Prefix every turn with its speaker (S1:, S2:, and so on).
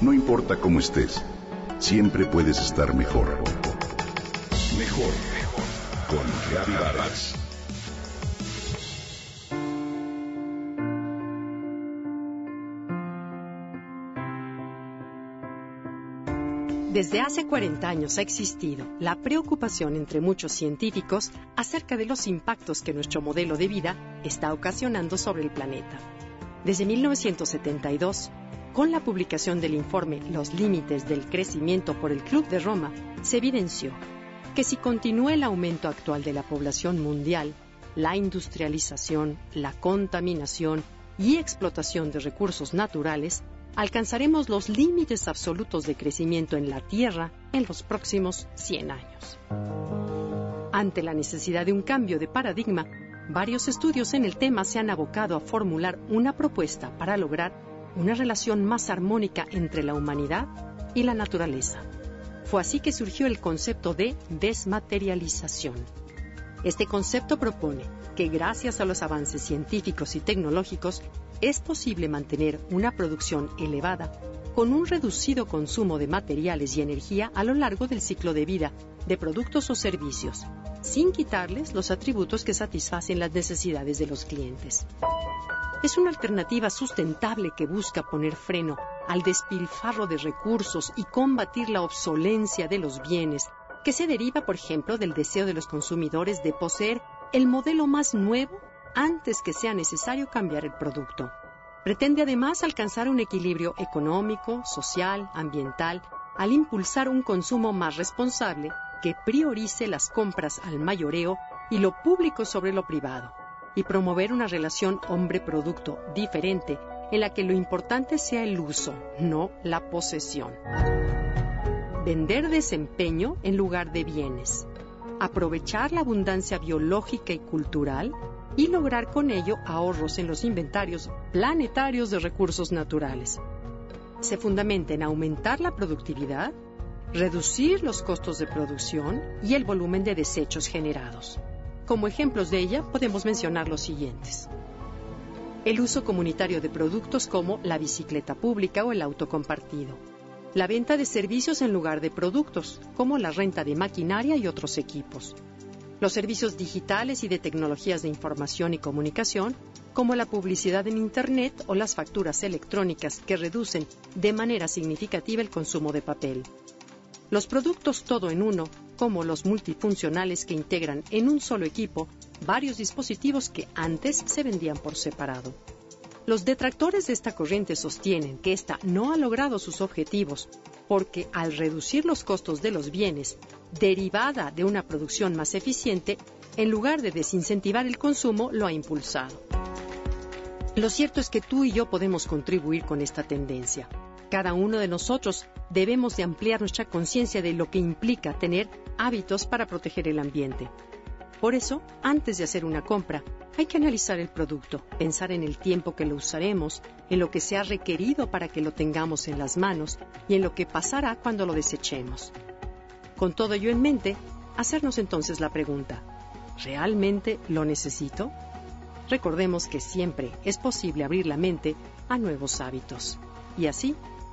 S1: No importa cómo estés, siempre puedes estar mejor. Mejor, mejor. Con Vargas.
S2: Desde hace 40 años ha existido la preocupación entre muchos científicos acerca de los impactos que nuestro modelo de vida está ocasionando sobre el planeta. Desde 1972, con la publicación del informe Los límites del crecimiento por el Club de Roma, se evidenció que si continúa el aumento actual de la población mundial, la industrialización, la contaminación y explotación de recursos naturales, alcanzaremos los límites absolutos de crecimiento en la Tierra en los próximos 100 años. Ante la necesidad de un cambio de paradigma, varios estudios en el tema se han abocado a formular una propuesta para lograr una relación más armónica entre la humanidad y la naturaleza. Fue así que surgió el concepto de desmaterialización. Este concepto propone que gracias a los avances científicos y tecnológicos es posible mantener una producción elevada con un reducido consumo de materiales y energía a lo largo del ciclo de vida de productos o servicios, sin quitarles los atributos que satisfacen las necesidades de los clientes es una alternativa sustentable que busca poner freno al despilfarro de recursos y combatir la obsolencia de los bienes, que se deriva, por ejemplo, del deseo de los consumidores de poseer el modelo más nuevo antes que sea necesario cambiar el producto. Pretende además alcanzar un equilibrio económico, social, ambiental, al impulsar un consumo más responsable que priorice las compras al mayoreo y lo público sobre lo privado y promover una relación hombre-producto diferente en la que lo importante sea el uso, no la posesión. Vender desempeño en lugar de bienes. Aprovechar la abundancia biológica y cultural y lograr con ello ahorros en los inventarios planetarios de recursos naturales. Se fundamenta en aumentar la productividad, reducir los costos de producción y el volumen de desechos generados. Como ejemplos de ella podemos mencionar los siguientes. El uso comunitario de productos como la bicicleta pública o el auto compartido. La venta de servicios en lugar de productos, como la renta de maquinaria y otros equipos. Los servicios digitales y de tecnologías de información y comunicación, como la publicidad en Internet o las facturas electrónicas que reducen de manera significativa el consumo de papel. Los productos todo en uno como los multifuncionales que integran en un solo equipo varios dispositivos que antes se vendían por separado. Los detractores de esta corriente sostienen que ésta no ha logrado sus objetivos porque al reducir los costos de los bienes, derivada de una producción más eficiente, en lugar de desincentivar el consumo, lo ha impulsado. Lo cierto es que tú y yo podemos contribuir con esta tendencia. Cada uno de nosotros debemos de ampliar nuestra conciencia de lo que implica tener hábitos para proteger el ambiente. Por eso, antes de hacer una compra, hay que analizar el producto, pensar en el tiempo que lo usaremos, en lo que se ha requerido para que lo tengamos en las manos y en lo que pasará cuando lo desechemos. Con todo ello en mente, hacernos entonces la pregunta, ¿realmente lo necesito? Recordemos que siempre es posible abrir la mente a nuevos hábitos y así